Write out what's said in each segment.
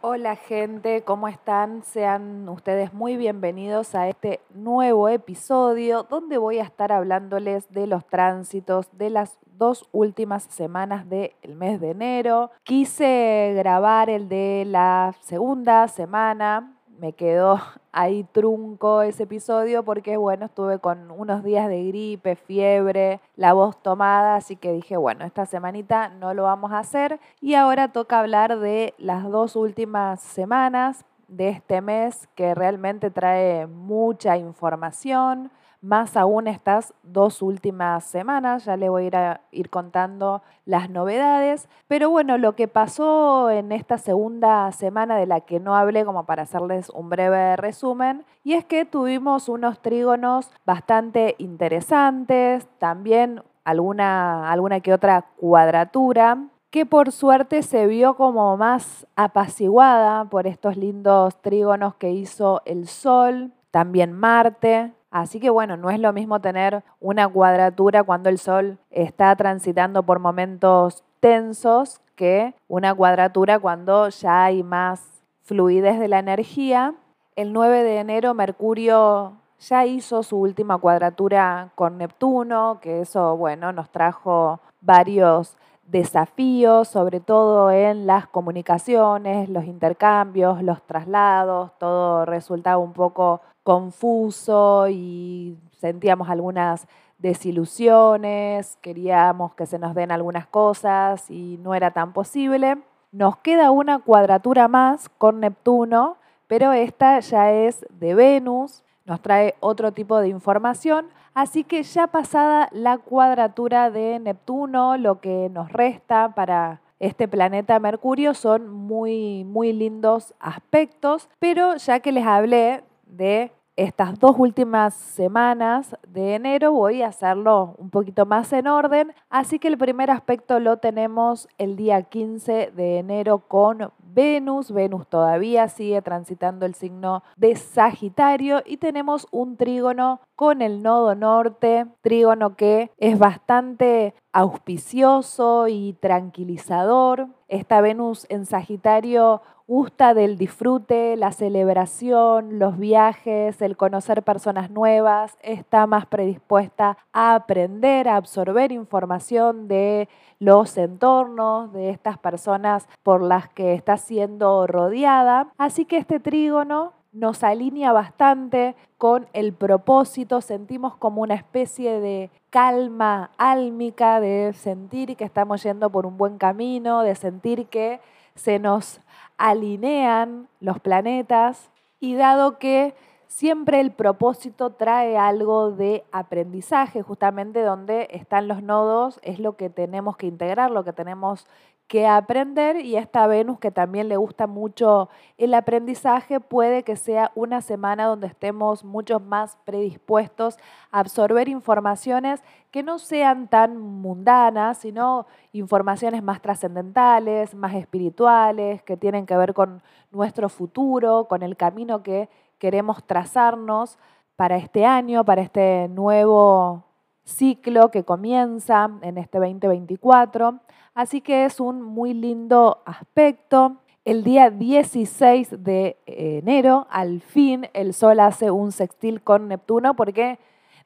Hola gente, ¿cómo están? Sean ustedes muy bienvenidos a este nuevo episodio donde voy a estar hablándoles de los tránsitos de las dos últimas semanas del mes de enero. Quise grabar el de la segunda semana me quedó ahí trunco ese episodio porque, bueno, estuve con unos días de gripe, fiebre, la voz tomada, así que dije, bueno, esta semanita no lo vamos a hacer. Y ahora toca hablar de las dos últimas semanas de este mes que realmente trae mucha información más aún estas dos últimas semanas. Ya le voy a ir, contando las novedades. Pero bueno, lo que pasó en esta segunda semana de la que no hablé, como para hacerles un breve resumen, y es que tuvimos unos trígonos bastante interesantes, también alguna, alguna que otra cuadratura que por suerte se vio como más apaciguada por estos lindos trígonos que hizo el Sol, también Marte, Así que bueno, no es lo mismo tener una cuadratura cuando el Sol está transitando por momentos tensos que una cuadratura cuando ya hay más fluidez de la energía. El 9 de enero Mercurio ya hizo su última cuadratura con Neptuno, que eso, bueno, nos trajo varios desafíos, sobre todo en las comunicaciones, los intercambios, los traslados, todo resultaba un poco confuso y sentíamos algunas desilusiones, queríamos que se nos den algunas cosas y no era tan posible. Nos queda una cuadratura más con Neptuno, pero esta ya es de Venus, nos trae otro tipo de información, así que ya pasada la cuadratura de Neptuno, lo que nos resta para este planeta Mercurio son muy, muy lindos aspectos, pero ya que les hablé de estas dos últimas semanas de enero voy a hacerlo un poquito más en orden, así que el primer aspecto lo tenemos el día 15 de enero con Venus. Venus todavía sigue transitando el signo de Sagitario y tenemos un trígono con el nodo norte, trígono que es bastante auspicioso y tranquilizador. Esta Venus en Sagitario gusta del disfrute, la celebración, los viajes, el conocer personas nuevas, está más predispuesta a aprender, a absorber información de los entornos, de estas personas por las que está siendo rodeada. Así que este trígono nos alinea bastante con el propósito, sentimos como una especie de calma álmica, de sentir que estamos yendo por un buen camino, de sentir que se nos alinean los planetas y dado que siempre el propósito trae algo de aprendizaje, justamente donde están los nodos es lo que tenemos que integrar, lo que tenemos que aprender y esta Venus que también le gusta mucho el aprendizaje puede que sea una semana donde estemos mucho más predispuestos a absorber informaciones que no sean tan mundanas, sino informaciones más trascendentales, más espirituales, que tienen que ver con nuestro futuro, con el camino que queremos trazarnos para este año, para este nuevo ciclo que comienza en este 2024. Así que es un muy lindo aspecto. El día 16 de enero, al fin, el Sol hace un sextil con Neptuno porque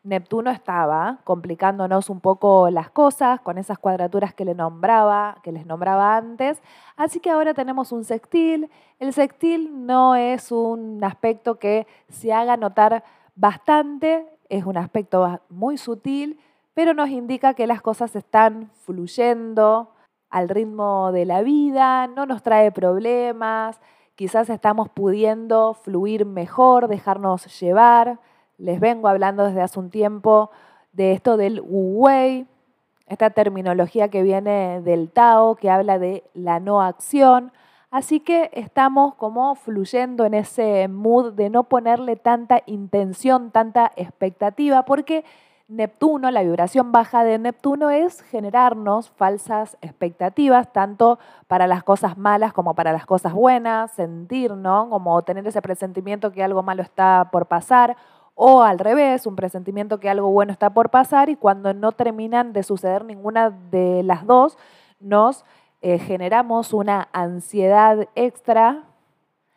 Neptuno estaba complicándonos un poco las cosas con esas cuadraturas que le nombraba, que les nombraba antes. Así que ahora tenemos un sextil. El sextil no es un aspecto que se haga notar bastante, es un aspecto muy sutil, pero nos indica que las cosas están fluyendo, al ritmo de la vida, no nos trae problemas, quizás estamos pudiendo fluir mejor, dejarnos llevar. Les vengo hablando desde hace un tiempo de esto del Wu Wei, esta terminología que viene del Tao, que habla de la no acción. Así que estamos como fluyendo en ese mood de no ponerle tanta intención, tanta expectativa, porque Neptuno, la vibración baja de Neptuno es generarnos falsas expectativas, tanto para las cosas malas como para las cosas buenas, sentir, ¿no? Como tener ese presentimiento que algo malo está por pasar, o al revés, un presentimiento que algo bueno está por pasar y cuando no terminan de suceder ninguna de las dos, nos eh, generamos una ansiedad extra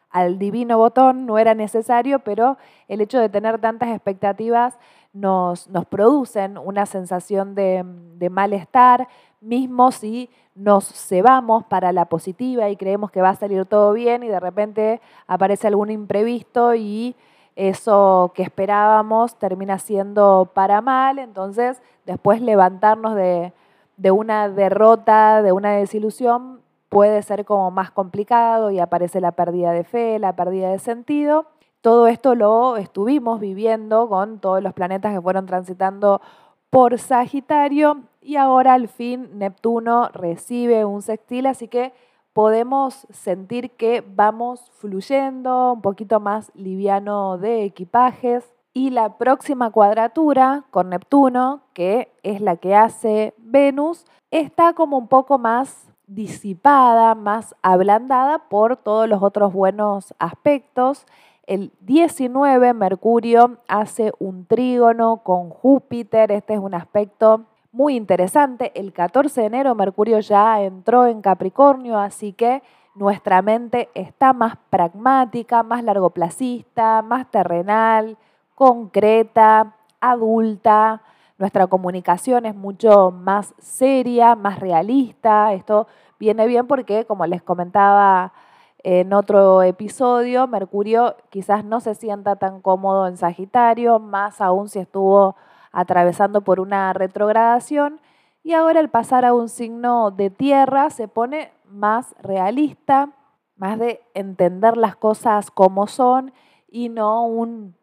al divino botón no era necesario, pero el hecho de tener tantas expectativas nos, nos producen una sensación de, de malestar, mismo si nos cebamos para la positiva y creemos que va a salir todo bien y de repente aparece algún imprevisto y eso que esperábamos termina siendo para mal, entonces después levantarnos de, de una derrota, de una desilusión, puede ser como más complicado y aparece la pérdida de fe, la pérdida de sentido. Todo esto lo estuvimos viviendo con todos los planetas que fueron transitando por Sagitario y ahora al fin Neptuno recibe un sextil, así que podemos sentir que vamos fluyendo, un poquito más liviano de equipajes. Y la próxima cuadratura con Neptuno, que es la que hace Venus, está como un poco más disipada, más ablandada por todos los otros buenos aspectos. El 19, Mercurio hace un trígono con Júpiter. Este es un aspecto muy interesante. El 14 de enero Mercurio ya entró en Capricornio, así que nuestra mente está más pragmática, más largoplacista, más terrenal, concreta, adulta. Nuestra comunicación es mucho más seria, más realista. Esto viene bien porque, como les comentaba en otro episodio, Mercurio quizás no se sienta tan cómodo en Sagitario, más aún si estuvo atravesando por una retrogradación y ahora el pasar a un signo de tierra se pone más realista, más de entender las cosas como son y no un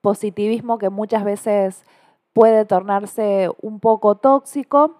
positivismo que muchas veces puede tornarse un poco tóxico.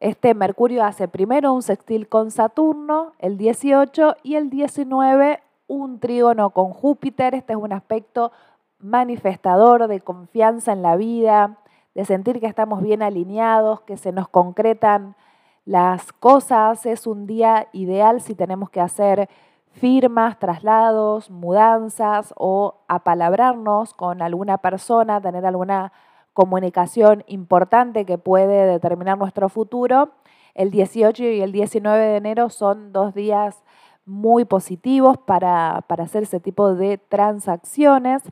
Este Mercurio hace primero un sextil con Saturno, el 18, y el 19 un trígono con Júpiter. Este es un aspecto manifestador de confianza en la vida, de sentir que estamos bien alineados, que se nos concretan las cosas. Es un día ideal si tenemos que hacer firmas, traslados, mudanzas o apalabrarnos con alguna persona, tener alguna comunicación importante que puede determinar nuestro futuro. El 18 y el 19 de enero son dos días muy positivos para, para hacer ese tipo de transacciones.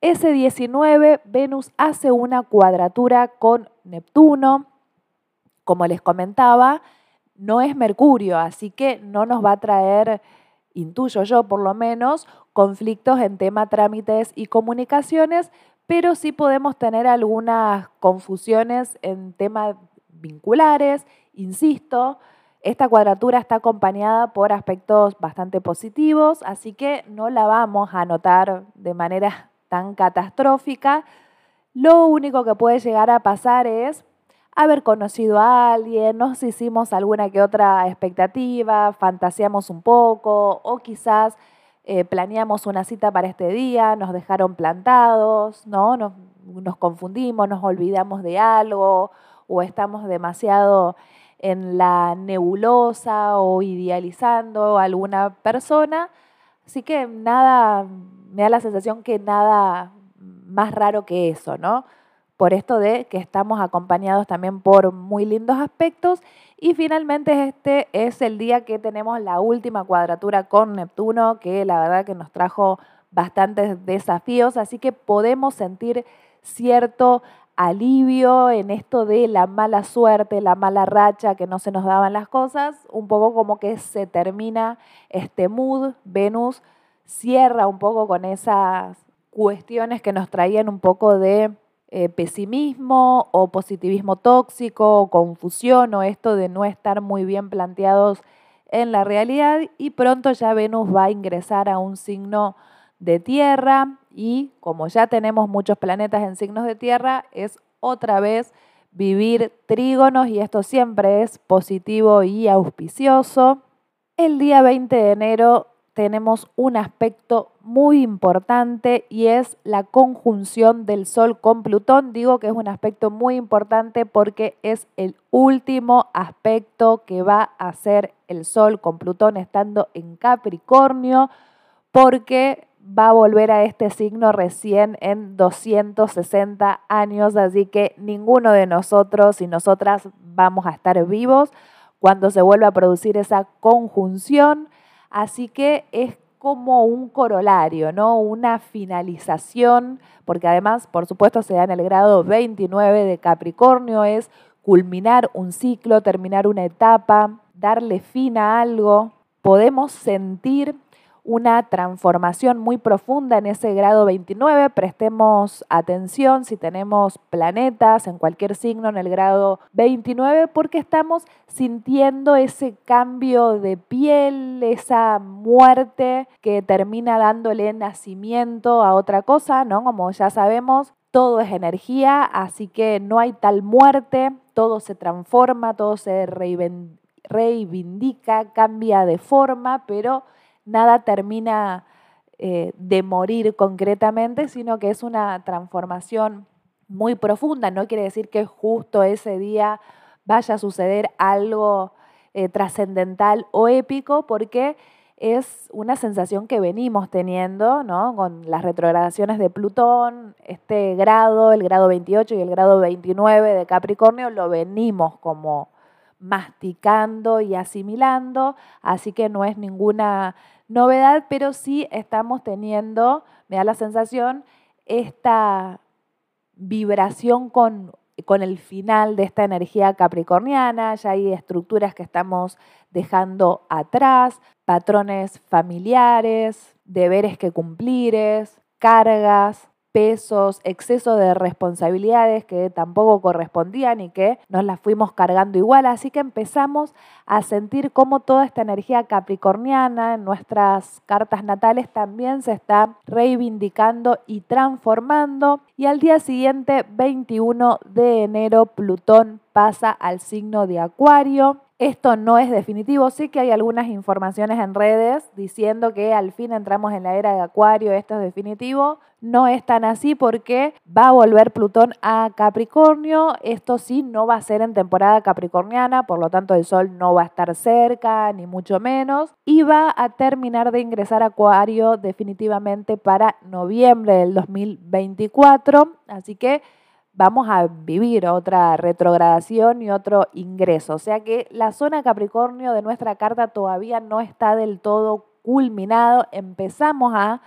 Ese 19, Venus hace una cuadratura con Neptuno. Como les comentaba, no es Mercurio, así que no nos va a traer, intuyo yo por lo menos, conflictos en tema trámites y comunicaciones, pero sí podemos tener algunas confusiones en temas vinculares. Insisto, esta cuadratura está acompañada por aspectos bastante positivos, así que no la vamos a notar de manera tan catastrófica, lo único que puede llegar a pasar es haber conocido a alguien, nos hicimos alguna que otra expectativa, fantaseamos un poco o quizás eh, planeamos una cita para este día, nos dejaron plantados, ¿no? Nos, nos confundimos, nos olvidamos de algo o estamos demasiado en la nebulosa o idealizando a alguna persona. Así que nada, me da la sensación que nada más raro que eso, ¿no? Por esto de que estamos acompañados también por muy lindos aspectos. Y finalmente este es el día que tenemos la última cuadratura con Neptuno, que la verdad que nos trajo bastantes desafíos, así que podemos sentir cierto alivio en esto de la mala suerte, la mala racha, que no se nos daban las cosas, un poco como que se termina este mood, Venus cierra un poco con esas cuestiones que nos traían un poco de eh, pesimismo o positivismo tóxico o confusión o esto de no estar muy bien planteados en la realidad y pronto ya Venus va a ingresar a un signo de tierra y como ya tenemos muchos planetas en signos de tierra es otra vez vivir trígonos y esto siempre es positivo y auspicioso. El día 20 de enero tenemos un aspecto muy importante y es la conjunción del Sol con Plutón. Digo que es un aspecto muy importante porque es el último aspecto que va a hacer el Sol con Plutón estando en Capricornio porque va a volver a este signo recién en 260 años, así que ninguno de nosotros y nosotras vamos a estar vivos cuando se vuelva a producir esa conjunción. Así que es como un corolario, ¿no? Una finalización, porque además, por supuesto, se da en el grado 29 de Capricornio, es culminar un ciclo, terminar una etapa, darle fin a algo. Podemos sentir una transformación muy profunda en ese grado 29. Prestemos atención si tenemos planetas en cualquier signo en el grado 29 porque estamos sintiendo ese cambio de piel, esa muerte que termina dándole nacimiento a otra cosa, ¿no? Como ya sabemos, todo es energía, así que no hay tal muerte, todo se transforma, todo se reivindica, cambia de forma, pero nada termina eh, de morir concretamente, sino que es una transformación muy profunda. No quiere decir que justo ese día vaya a suceder algo eh, trascendental o épico, porque es una sensación que venimos teniendo, ¿no? Con las retrogradaciones de Plutón, este grado, el grado 28 y el grado 29 de Capricornio, lo venimos como masticando y asimilando, así que no es ninguna novedad, pero sí estamos teniendo, me da la sensación, esta vibración con, con el final de esta energía capricorniana, ya hay estructuras que estamos dejando atrás, patrones familiares, deberes que cumplir, cargas, pesos, exceso de responsabilidades que tampoco correspondían y que nos las fuimos cargando igual. Así que empezamos a sentir cómo toda esta energía capricorniana en nuestras cartas natales también se está reivindicando y transformando. Y al día siguiente, 21 de enero, Plutón pasa al signo de Acuario esto no es definitivo, sí que hay algunas informaciones en redes diciendo que al fin entramos en la era de Acuario, esto es definitivo. No es tan así porque va a volver Plutón a Capricornio. Esto sí no va a ser en temporada capricorniana, por lo tanto el Sol no va a estar cerca, ni mucho menos. Y va a terminar de ingresar a Acuario definitivamente para noviembre del 2024. Así que vamos a vivir otra retrogradación y otro ingreso. O sea que la zona Capricornio de nuestra carta todavía no está del todo culminado. Empezamos a,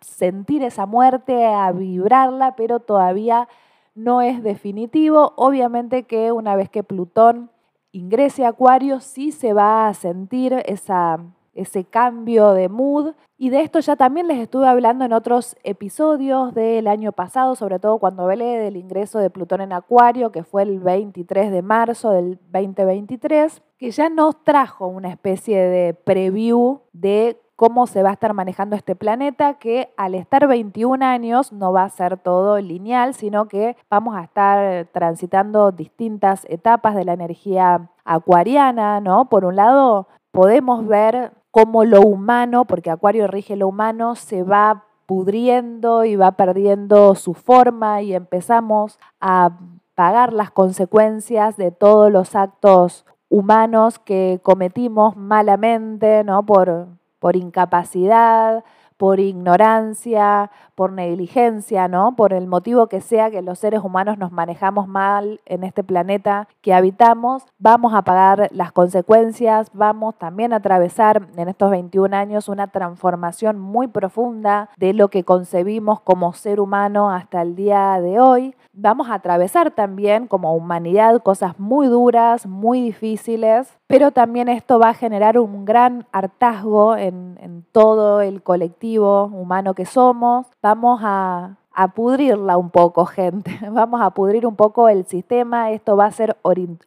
sentir esa muerte, a vibrarla, pero todavía no es definitivo. Obviamente que una vez que Plutón ingrese a Acuario, sí se va a sentir esa ese cambio de mood. Y de esto ya también les estuve hablando en otros episodios del año pasado, sobre todo cuando hablé del ingreso de Plutón en Acuario, que fue el 23 de marzo del 2023, que ya nos trajo una especie de preview de cómo se va a estar manejando este planeta, que al estar 21 años no va a ser todo lineal, sino que vamos a estar transitando distintas etapas de la energía acuariana, ¿no? Por un lado, podemos ver cómo lo humano, porque Acuario rige lo humano, se va pudriendo y va perdiendo su forma y empezamos a pagar las consecuencias de todos los actos humanos que cometimos malamente, ¿no? Por, por incapacidad, por ignorancia, por negligencia, ¿no? Por el motivo que sea que los seres humanos nos manejamos mal en este planeta que habitamos, vamos a pagar las consecuencias, vamos también a atravesar en estos 21 años una transformación muy profunda de lo que concebimos como ser humano hasta el día de hoy. Vamos a atravesar también como humanidad cosas muy duras, muy difíciles, pero también esto va a generar un gran hartazgo en, todo el colectivo humano que somos, vamos a, a pudrirla un poco, gente. Vamos a pudrir un poco el sistema. Esto va a ser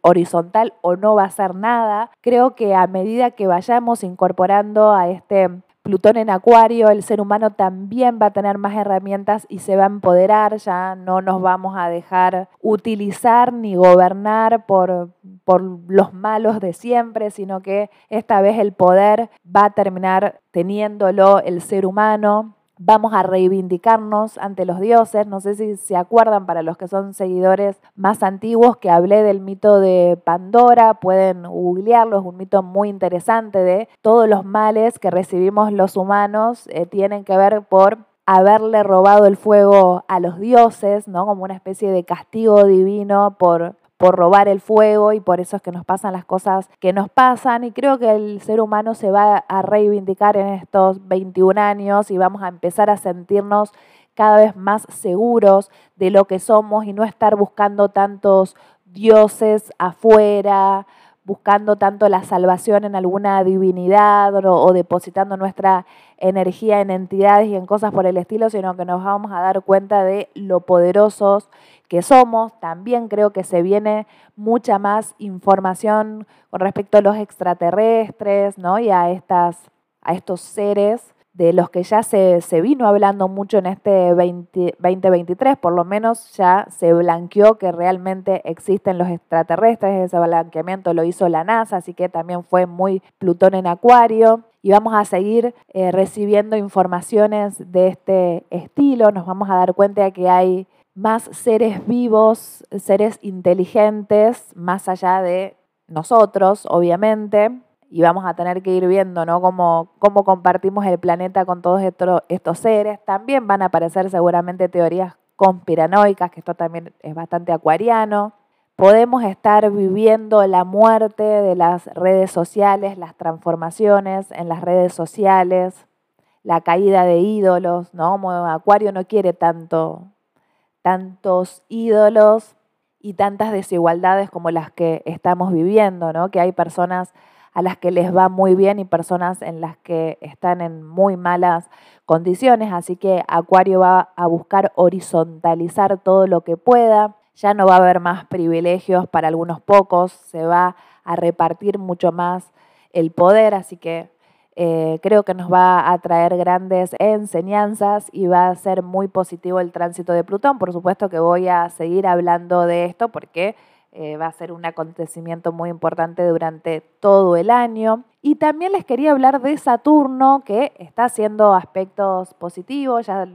horizontal o no va a ser nada. Creo que a medida que vayamos incorporando a este Plutón en Acuario, el ser humano también va a tener más herramientas y se va a empoderar, ya no nos vamos a dejar utilizar ni gobernar por, por los malos de siempre, sino que esta vez el poder va a terminar teniéndolo el ser humano vamos a reivindicarnos ante los dioses. No sé si se acuerdan para los que son seguidores más antiguos que hablé del mito de Pandora, pueden googlearlo, es un mito muy interesante de todos los males que recibimos los humanos eh, tienen que ver por haberle robado el fuego a los dioses, ¿no? Como una especie de castigo divino por por robar el fuego y por eso es que nos pasan las cosas que nos pasan. Y creo que el ser humano se va a reivindicar en estos 21 años y vamos a empezar a sentirnos cada vez más seguros de lo que somos y no estar buscando tantos dioses afuera, buscando tanto la salvación en alguna divinidad o, depositando nuestra energía en entidades y en cosas por el estilo, sino que nos vamos a dar cuenta de lo poderosos que somos. También creo que se viene mucha más información con respecto a los extraterrestres ¿no? y a, estas, a estos seres de los que ya se, vino hablando mucho en este 2023, por lo menos ya se blanqueó que realmente existen los extraterrestres, ese blanqueamiento lo hizo la NASA, así que también fue muy Plutón en Acuario. Y vamos a seguir eh, recibiendo informaciones de este estilo, nos vamos a dar cuenta que hay más seres vivos, seres inteligentes, más allá de nosotros, obviamente, y vamos a tener que ir viendo ¿no? cómo, compartimos el planeta con todos estos, seres. También van a aparecer seguramente teorías conspiranoicas, que esto también es bastante acuariano. Podemos estar viviendo la muerte de las redes sociales, las transformaciones en las redes sociales, la caída de ídolos, ¿no? Acuario no quiere tanto, tantos ídolos y tantas desigualdades como las que estamos viviendo, ¿no? Que hay personas a las que les va muy bien y personas en las que están en muy malas condiciones. Así que Acuario va a buscar horizontalizar todo lo que pueda. Ya no va a haber más privilegios para algunos pocos, se va a repartir mucho más el poder, así que eh, creo que nos va a traer grandes enseñanzas y va a ser muy positivo el tránsito de Plutón. Por supuesto que voy a seguir hablando de esto porque eh, va a ser un acontecimiento muy importante durante todo el año. Y también les quería hablar de Saturno, que está haciendo aspectos positivos, ya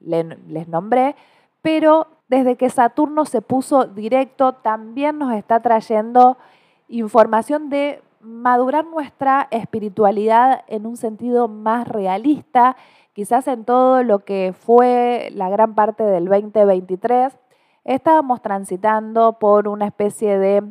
les nombré, pero desde que Saturno se puso directo, también nos está trayendo información de madurar nuestra espiritualidad en un sentido más realista, quizás en todo lo que fue la gran parte del 2023 estábamos transitando por una especie de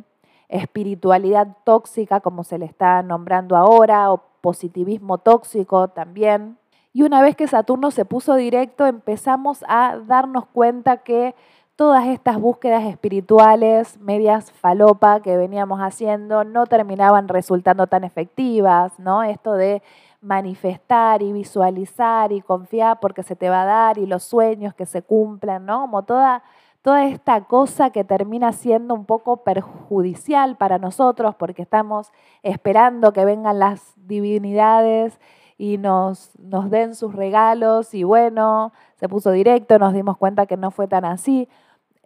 espiritualidad tóxica, como se le está nombrando ahora, o positivismo tóxico también. Y una vez que Saturno se puso directo, empezamos a darnos cuenta que todas estas búsquedas espirituales, medias falopa que veníamos haciendo, no terminaban resultando tan efectivas, ¿no? Esto de manifestar y visualizar y confiar porque se te va a dar y los sueños que se cumplan, ¿no? Como toda toda esta cosa que termina siendo un poco perjudicial para nosotros porque estamos esperando que vengan las divinidades y nos, nos den sus regalos y bueno, se puso directo, nos dimos cuenta que no fue tan así.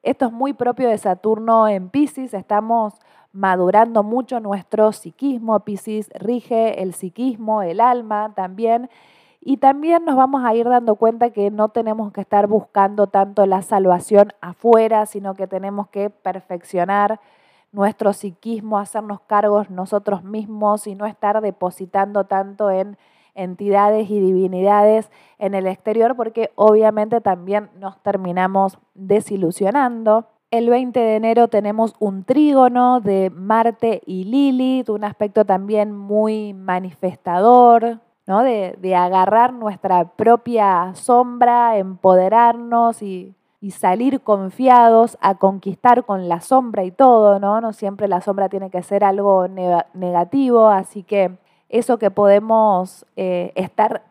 Esto es muy propio de Saturno en Pisces, estamos madurando mucho nuestro psiquismo, Pisces rige el psiquismo, el alma también, y también nos vamos a ir dando cuenta que no tenemos que estar buscando tanto la salvación afuera, sino que tenemos que perfeccionar nuestro psiquismo, hacernos cargos nosotros mismos y no estar depositando tanto en entidades y divinidades en el exterior, porque obviamente también nos terminamos desilusionando. El 20 de enero tenemos un trígono de Marte y Lilith, un aspecto también muy manifestador, de, agarrar nuestra propia sombra, empoderarnos y, salir confiados a conquistar con la sombra y todo, ¿no? No siempre la sombra tiene que ser algo negativo, así que eso que podemos eh, estar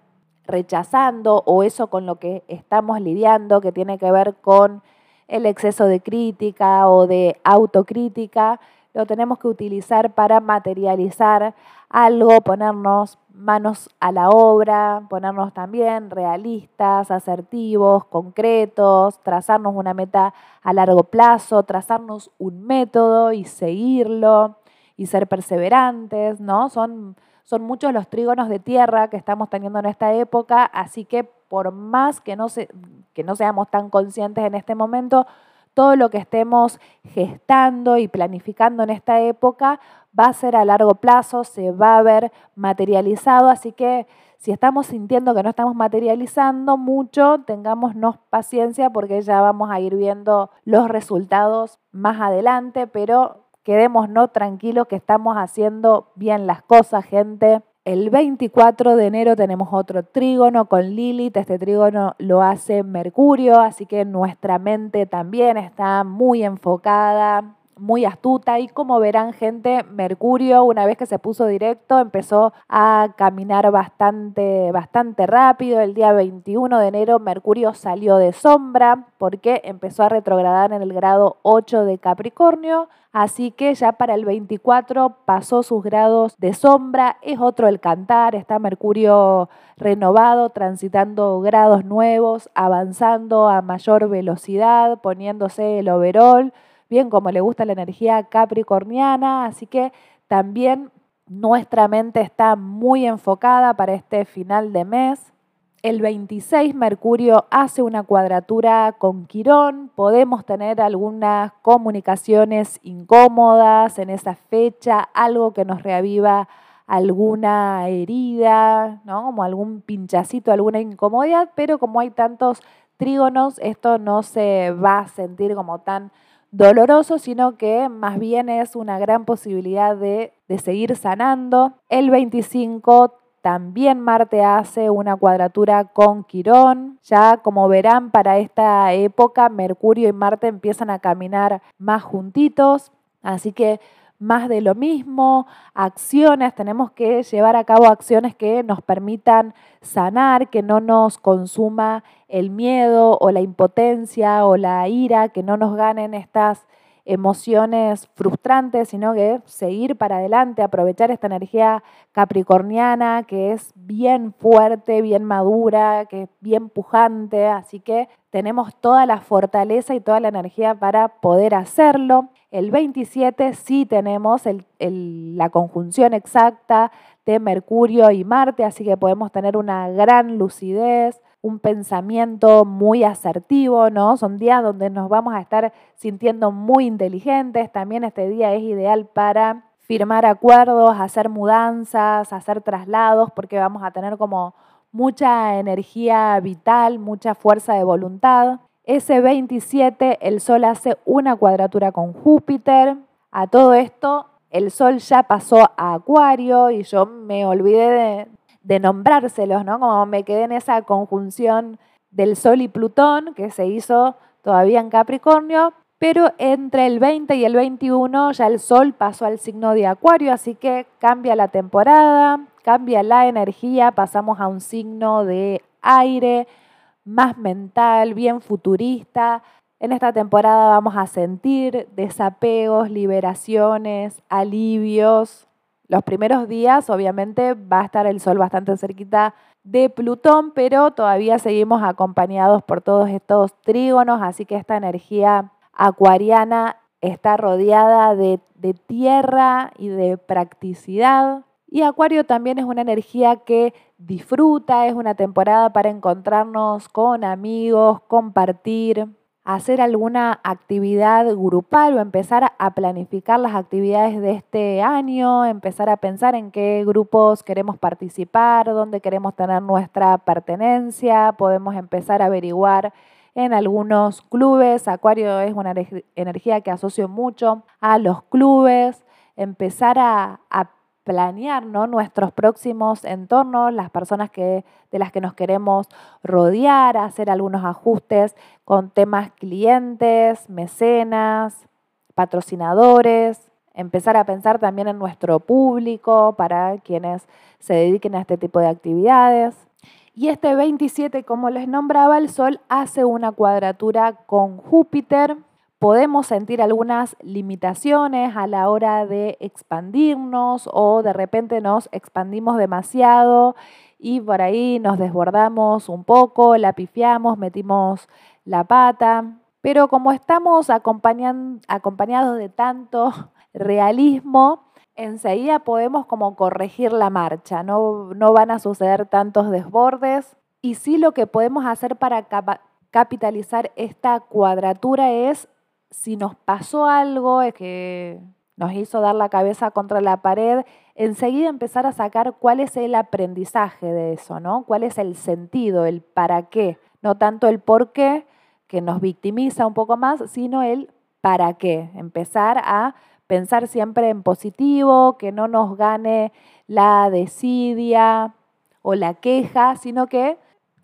rechazando o eso con lo que estamos lidiando, que tiene que ver con el exceso de crítica o de autocrítica, lo tenemos que utilizar para materializar algo, ponernos manos a la obra, ponernos también realistas, asertivos, concretos, trazarnos una meta a largo plazo, trazarnos un método y seguirlo y ser perseverantes, ¿no? Son, son muchos los trígonos de tierra que estamos teniendo en esta época, así que por más que no, se, que no seamos tan conscientes en este momento, todo lo que estemos gestando y planificando en esta época va a ser a largo plazo, se va a ver materializado, así que si estamos sintiendo que no estamos materializando mucho, tengámonos paciencia porque ya vamos a ir viendo los resultados más adelante, pero quedémonos tranquilos que estamos haciendo bien las cosas, gente. El 24 de enero tenemos otro trígono con Lilith. Este trígono lo hace Mercurio, así que nuestra mente también está muy enfocada, muy astuta y como verán gente, Mercurio una vez que se puso directo empezó a caminar bastante, bastante rápido. El día 21 de enero Mercurio salió de sombra porque empezó a retrogradar en el grado 8 de Capricornio. Así que ya para el 24 pasó sus grados de sombra, es otro el cantar, está Mercurio renovado, transitando grados nuevos, avanzando a mayor velocidad, poniéndose el overall bien como le gusta la energía capricorniana, así que también nuestra mente está muy enfocada para este final de mes. El 26 Mercurio hace una cuadratura con Quirón, podemos tener algunas comunicaciones incómodas en esa fecha, algo que nos reaviva alguna herida, ¿no? como algún pinchacito, alguna incomodidad, pero como hay tantos trígonos, esto no se va a sentir como tan doloroso, sino que más bien es una gran posibilidad de, seguir sanando. El 25 también Marte hace una cuadratura con Quirón. Ya como verán, para esta época Mercurio y Marte empiezan a caminar más juntitos. Así que más de lo mismo, acciones, tenemos que llevar a cabo acciones que nos permitan sanar, que no nos consuma el miedo o la impotencia o la ira, que no nos ganen estas emociones frustrantes, sino que seguir para adelante, aprovechar esta energía capricorniana que es bien fuerte, bien madura, que es bien pujante, así que tenemos toda la fortaleza y toda la energía para poder hacerlo. El 27 sí tenemos la conjunción exacta de Mercurio y Marte, así que podemos tener una gran lucidez, un pensamiento muy asertivo, ¿no? Son días donde nos vamos a estar sintiendo muy inteligentes. También este día es ideal para firmar acuerdos, hacer mudanzas, hacer traslados, porque vamos a tener como mucha energía vital, mucha fuerza de voluntad. Ese 27 el Sol hace una cuadratura con Júpiter. A todo esto, el Sol ya pasó a Acuario y yo me olvidé de, de nombrárselos, ¿no? Como me quedé en esa conjunción del Sol y Plutón que se hizo todavía en Capricornio, pero entre el 20 y el 21 ya el Sol pasó al signo de Acuario, así que cambia la temporada, cambia la energía, pasamos a un signo de aire, más mental, bien futurista. En esta temporada vamos a sentir desapegos, liberaciones, alivios, los primeros días, obviamente, va a estar el Sol bastante cerquita de Plutón, pero todavía seguimos acompañados por todos estos trígonos, así que esta energía acuariana está rodeada de, de tierra y de practicidad. Y Acuario también es una energía que disfruta, es una temporada para encontrarnos con amigos, compartir, hacer alguna actividad grupal o empezar a planificar las actividades de este año, empezar a pensar en qué grupos queremos participar, dónde queremos tener nuestra pertenencia, podemos empezar a averiguar en algunos clubes. Acuario es una energía que asocio mucho a los clubes, empezar a, a planear nuestros próximos entornos, las personas que, de las que nos queremos rodear, hacer algunos ajustes con temas clientes, mecenas, patrocinadores, empezar a pensar también en nuestro público para quienes se dediquen a este tipo de actividades. Y este 27, como les nombraba, el Sol hace una cuadratura con Júpiter, podemos sentir algunas limitaciones a la hora de expandirnos o de repente nos expandimos demasiado y por ahí nos desbordamos un poco, la pifiamos, metimos la pata. Pero como estamos acompañados de tanto realismo, enseguida podemos como corregir la marcha, no, no van a suceder tantos desbordes. Y sí lo que podemos hacer para capitalizar esta cuadratura es si nos pasó algo, es que nos hizo dar la cabeza contra la pared, enseguida empezar a sacar cuál es el aprendizaje de eso, ¿no? ¿Cuál es el sentido, el para qué? No tanto el por qué, que nos victimiza un poco más, sino el para qué. Empezar a pensar siempre en positivo, que no nos gane la desidia o la queja, sino que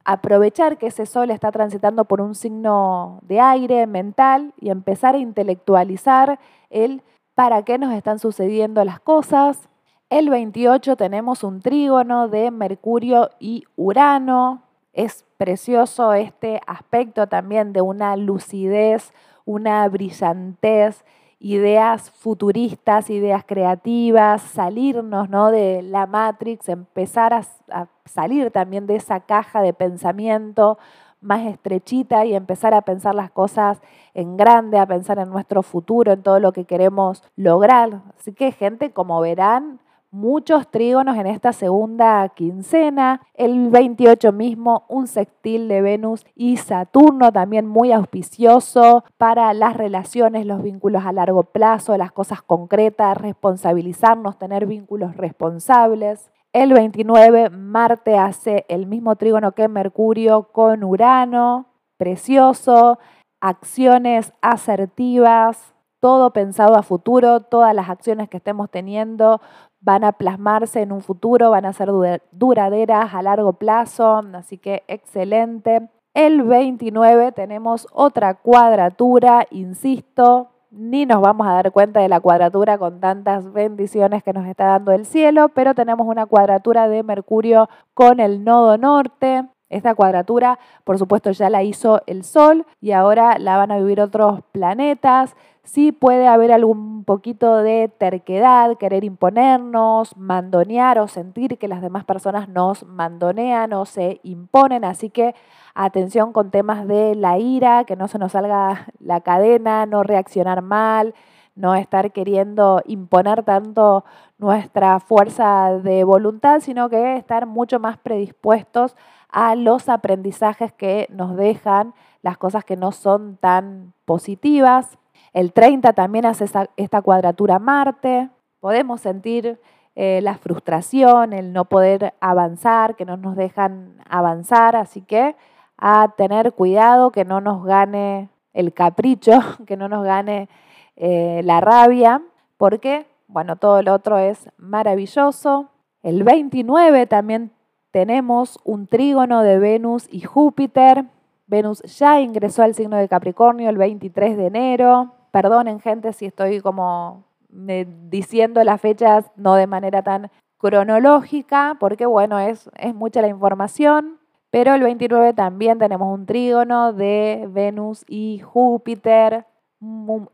aprovechar que ese sol está transitando por un signo de aire mental y empezar a intelectualizar el para qué nos están sucediendo las cosas. El 28 tenemos un trígono de Mercurio y Urano. Es precioso este aspecto también de una lucidez, una brillantez, ideas futuristas, ideas creativas, salirnos ¿no? de la Matrix, empezar a, a salir también de esa caja de pensamiento más estrechita y empezar a pensar las cosas en grande, a pensar en nuestro futuro, en todo lo que queremos lograr. Así que gente, como verán, muchos trígonos en esta segunda quincena. El 28 mismo, un sextil de Venus y Saturno, también muy auspicioso para las relaciones, los vínculos a largo plazo, las cosas concretas, responsabilizarnos, tener vínculos responsables. El 29, Marte hace el mismo trígono que Mercurio con Urano, precioso, acciones asertivas, todo pensado a futuro, todas las acciones que estemos teniendo van a plasmarse en un futuro, van a ser duraderas a largo plazo, así que excelente. El 29 tenemos otra cuadratura, insisto, ni nos vamos a dar cuenta de la cuadratura con tantas bendiciones que nos está dando el cielo, pero tenemos una cuadratura de Mercurio con el nodo norte. Esta cuadratura, por supuesto, ya la hizo el Sol y ahora la van a vivir otros planetas. Sí puede haber algún poquito de terquedad, querer imponernos, mandonear o sentir que las demás personas nos mandonean o se imponen. Así que atención con temas de la ira, que no se nos salga la cadena, no reaccionar mal, no estar queriendo imponer tanto nuestra fuerza de voluntad, sino que estar mucho más predispuestos a los aprendizajes que nos dejan las cosas que no son tan positivas. El 30 también hace esta cuadratura Marte. Podemos sentir eh, la frustración, el no poder avanzar, que no nos dejan avanzar. Así que a tener cuidado que no nos gane el capricho, que no nos gane eh, la rabia, porque, bueno, todo lo otro es maravilloso. El 29 también tenemos un trígono de Venus y Júpiter. Venus ya ingresó al signo de Capricornio el 23 de enero. Perdonen gente si estoy como diciendo las fechas no de manera tan cronológica, porque bueno, es, es mucha la información. Pero el 29 también tenemos un trígono de Venus y Júpiter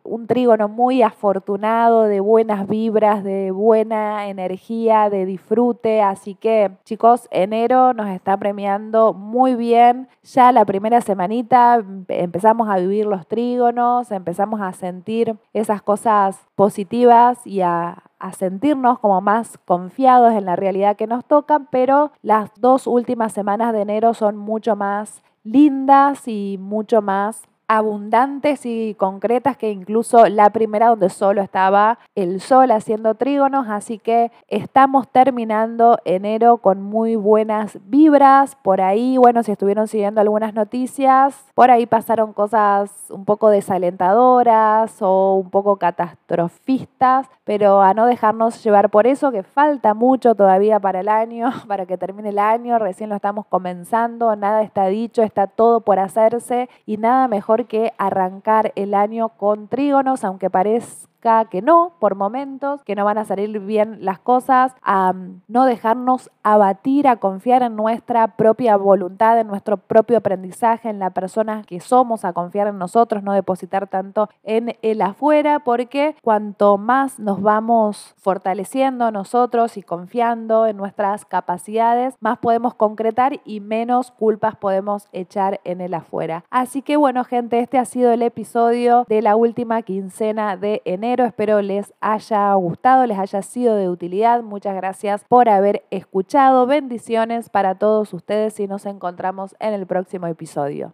un, trígono muy afortunado, de buenas vibras, de buena energía, de disfrute. Así que chicos, enero nos está premiando muy bien. Ya la primera semanita empezamos a vivir los trígonos, empezamos a sentir esas cosas positivas y a, a sentirnos como más confiados en la realidad que nos tocan, pero las dos últimas semanas de enero son mucho más lindas y mucho más abundantes y concretas que incluso la primera donde solo estaba el sol haciendo trígonos, así que estamos terminando enero con muy buenas vibras. Por ahí, bueno, si estuvieron siguiendo algunas noticias, por ahí pasaron cosas un poco desalentadoras o un poco catastrofistas, pero a no dejarnos llevar por eso, que falta mucho todavía para el año, para que termine el año, recién lo estamos comenzando, nada está dicho, está todo por hacerse y nada mejor que arrancar el año con trígonos, aunque parezca que no, por momentos, que no van a salir bien las cosas, a no dejarnos abatir, a confiar en nuestra propia voluntad, en nuestro propio aprendizaje, en la persona que somos, a confiar en nosotros, no depositar tanto en el afuera, porque cuanto más nos vamos fortaleciendo nosotros y confiando en nuestras capacidades, más podemos concretar y menos culpas podemos echar en el afuera. Así que bueno, gente, este ha sido el episodio de la última quincena de enero Espero les haya gustado, les haya sido de utilidad. Muchas gracias por haber escuchado. Bendiciones para todos ustedes y nos encontramos en el próximo episodio.